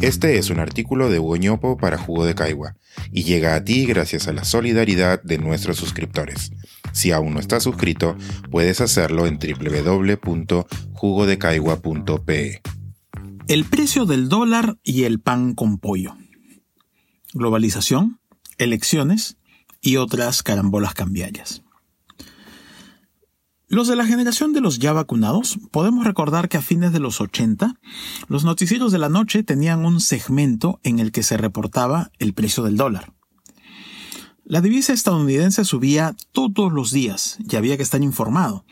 Este es un artículo de Hugo para Jugo de Caigua y llega a ti gracias a la solidaridad de nuestros suscriptores. Si aún no estás suscrito, puedes hacerlo en www.jugodecaigua.pe. El precio del dólar y el pan con pollo. Globalización, elecciones y otras carambolas cambiarias. Los de la generación de los ya vacunados, podemos recordar que a fines de los 80, los noticieros de la noche tenían un segmento en el que se reportaba el precio del dólar. La divisa estadounidense subía todos los días y había que estar informado,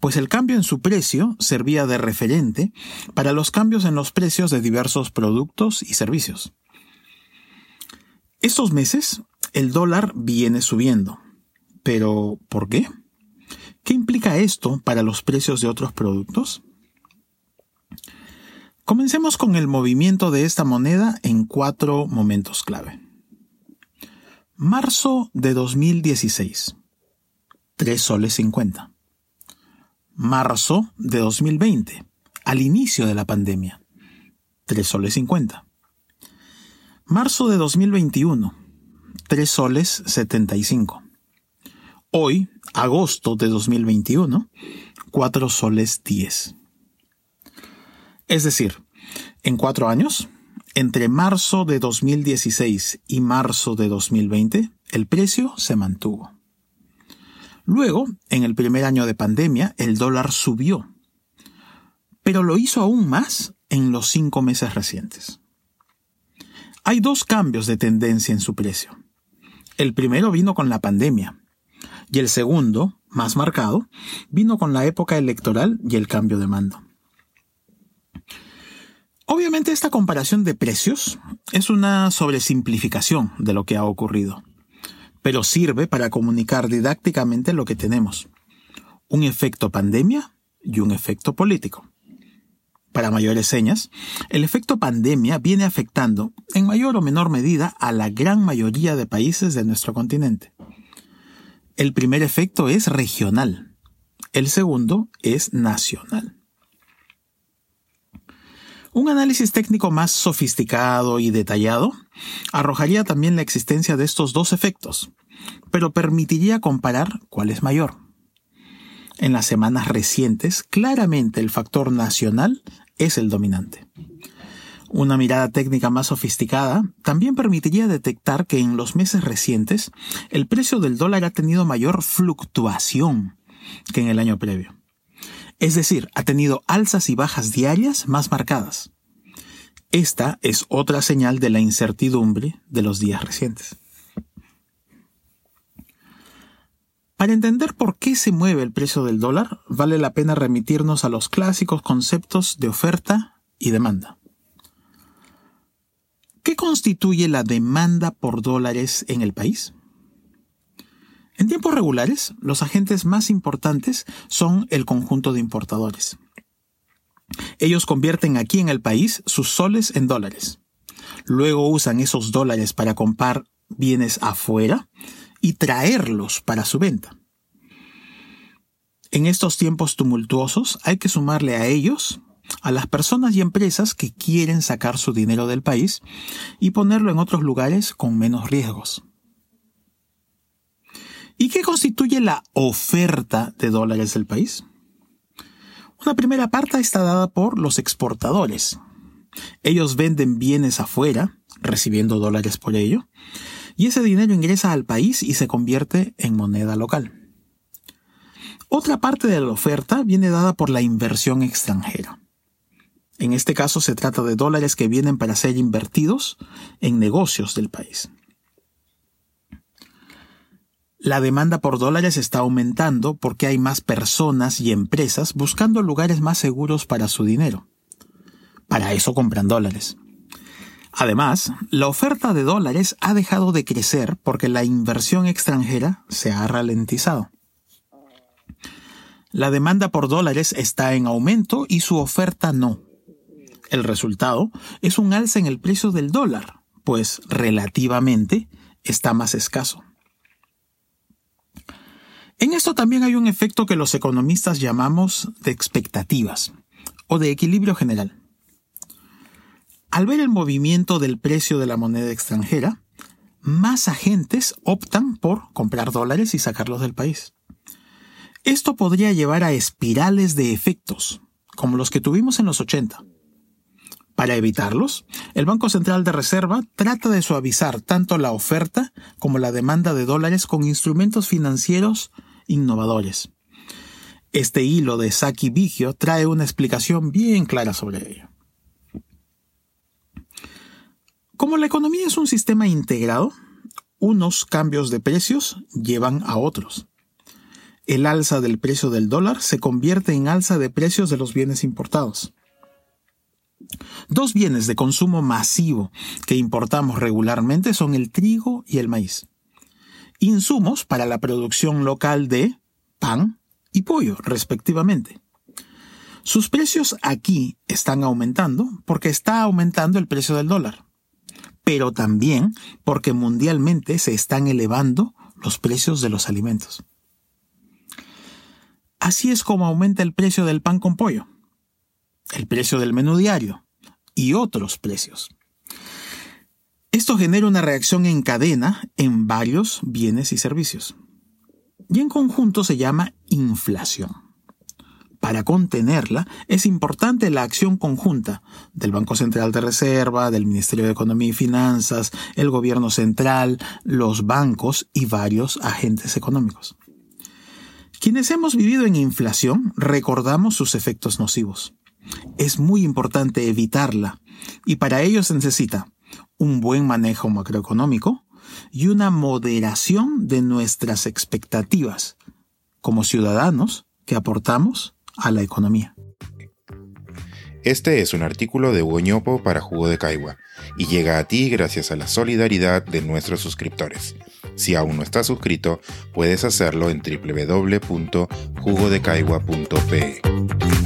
pues el cambio en su precio servía de referente para los cambios en los precios de diversos productos y servicios. Estos meses, el dólar viene subiendo. ¿Pero por qué? ¿Qué implica esto para los precios de otros productos? Comencemos con el movimiento de esta moneda en cuatro momentos clave. Marzo de 2016. 3 soles 50. Marzo de 2020. Al inicio de la pandemia. 3 soles 50. Marzo de 2021. 3 soles 75. Hoy, agosto de 2021, 4 soles 10. Es decir, en cuatro años, entre marzo de 2016 y marzo de 2020, el precio se mantuvo. Luego, en el primer año de pandemia, el dólar subió, pero lo hizo aún más en los cinco meses recientes. Hay dos cambios de tendencia en su precio. El primero vino con la pandemia, y el segundo, más marcado, vino con la época electoral y el cambio de mando. Obviamente esta comparación de precios es una sobresimplificación de lo que ha ocurrido, pero sirve para comunicar didácticamente lo que tenemos. Un efecto pandemia y un efecto político. Para mayores señas, el efecto pandemia viene afectando, en mayor o menor medida, a la gran mayoría de países de nuestro continente. El primer efecto es regional. El segundo es nacional. Un análisis técnico más sofisticado y detallado arrojaría también la existencia de estos dos efectos, pero permitiría comparar cuál es mayor. En las semanas recientes, claramente el factor nacional es el dominante. Una mirada técnica más sofisticada también permitiría detectar que en los meses recientes el precio del dólar ha tenido mayor fluctuación que en el año previo. Es decir, ha tenido alzas y bajas diarias más marcadas. Esta es otra señal de la incertidumbre de los días recientes. Para entender por qué se mueve el precio del dólar, vale la pena remitirnos a los clásicos conceptos de oferta y demanda. ¿Qué constituye la demanda por dólares en el país? En tiempos regulares, los agentes más importantes son el conjunto de importadores. Ellos convierten aquí en el país sus soles en dólares. Luego usan esos dólares para comprar bienes afuera y traerlos para su venta. En estos tiempos tumultuosos hay que sumarle a ellos a las personas y empresas que quieren sacar su dinero del país y ponerlo en otros lugares con menos riesgos. ¿Y qué constituye la oferta de dólares del país? Una primera parte está dada por los exportadores. Ellos venden bienes afuera, recibiendo dólares por ello, y ese dinero ingresa al país y se convierte en moneda local. Otra parte de la oferta viene dada por la inversión extranjera. En este caso se trata de dólares que vienen para ser invertidos en negocios del país. La demanda por dólares está aumentando porque hay más personas y empresas buscando lugares más seguros para su dinero. Para eso compran dólares. Además, la oferta de dólares ha dejado de crecer porque la inversión extranjera se ha ralentizado. La demanda por dólares está en aumento y su oferta no. El resultado es un alza en el precio del dólar, pues relativamente está más escaso. En esto también hay un efecto que los economistas llamamos de expectativas o de equilibrio general. Al ver el movimiento del precio de la moneda extranjera, más agentes optan por comprar dólares y sacarlos del país. Esto podría llevar a espirales de efectos, como los que tuvimos en los 80. Para evitarlos, el Banco Central de Reserva trata de suavizar tanto la oferta como la demanda de dólares con instrumentos financieros innovadores. Este hilo de Saki Vigio trae una explicación bien clara sobre ello. Como la economía es un sistema integrado, unos cambios de precios llevan a otros el alza del precio del dólar se convierte en alza de precios de los bienes importados. Dos bienes de consumo masivo que importamos regularmente son el trigo y el maíz. Insumos para la producción local de pan y pollo, respectivamente. Sus precios aquí están aumentando porque está aumentando el precio del dólar, pero también porque mundialmente se están elevando los precios de los alimentos. Así es como aumenta el precio del pan con pollo, el precio del menú diario y otros precios. Esto genera una reacción en cadena en varios bienes y servicios. Y en conjunto se llama inflación. Para contenerla es importante la acción conjunta del Banco Central de Reserva, del Ministerio de Economía y Finanzas, el Gobierno Central, los bancos y varios agentes económicos. Quienes hemos vivido en inflación recordamos sus efectos nocivos. Es muy importante evitarla y para ello se necesita un buen manejo macroeconómico y una moderación de nuestras expectativas como ciudadanos que aportamos a la economía. Este es un artículo de Hugo para Jugo de Caigua y llega a ti gracias a la solidaridad de nuestros suscriptores. Si aún no estás suscrito, puedes hacerlo en www.jugodecaigua.pe.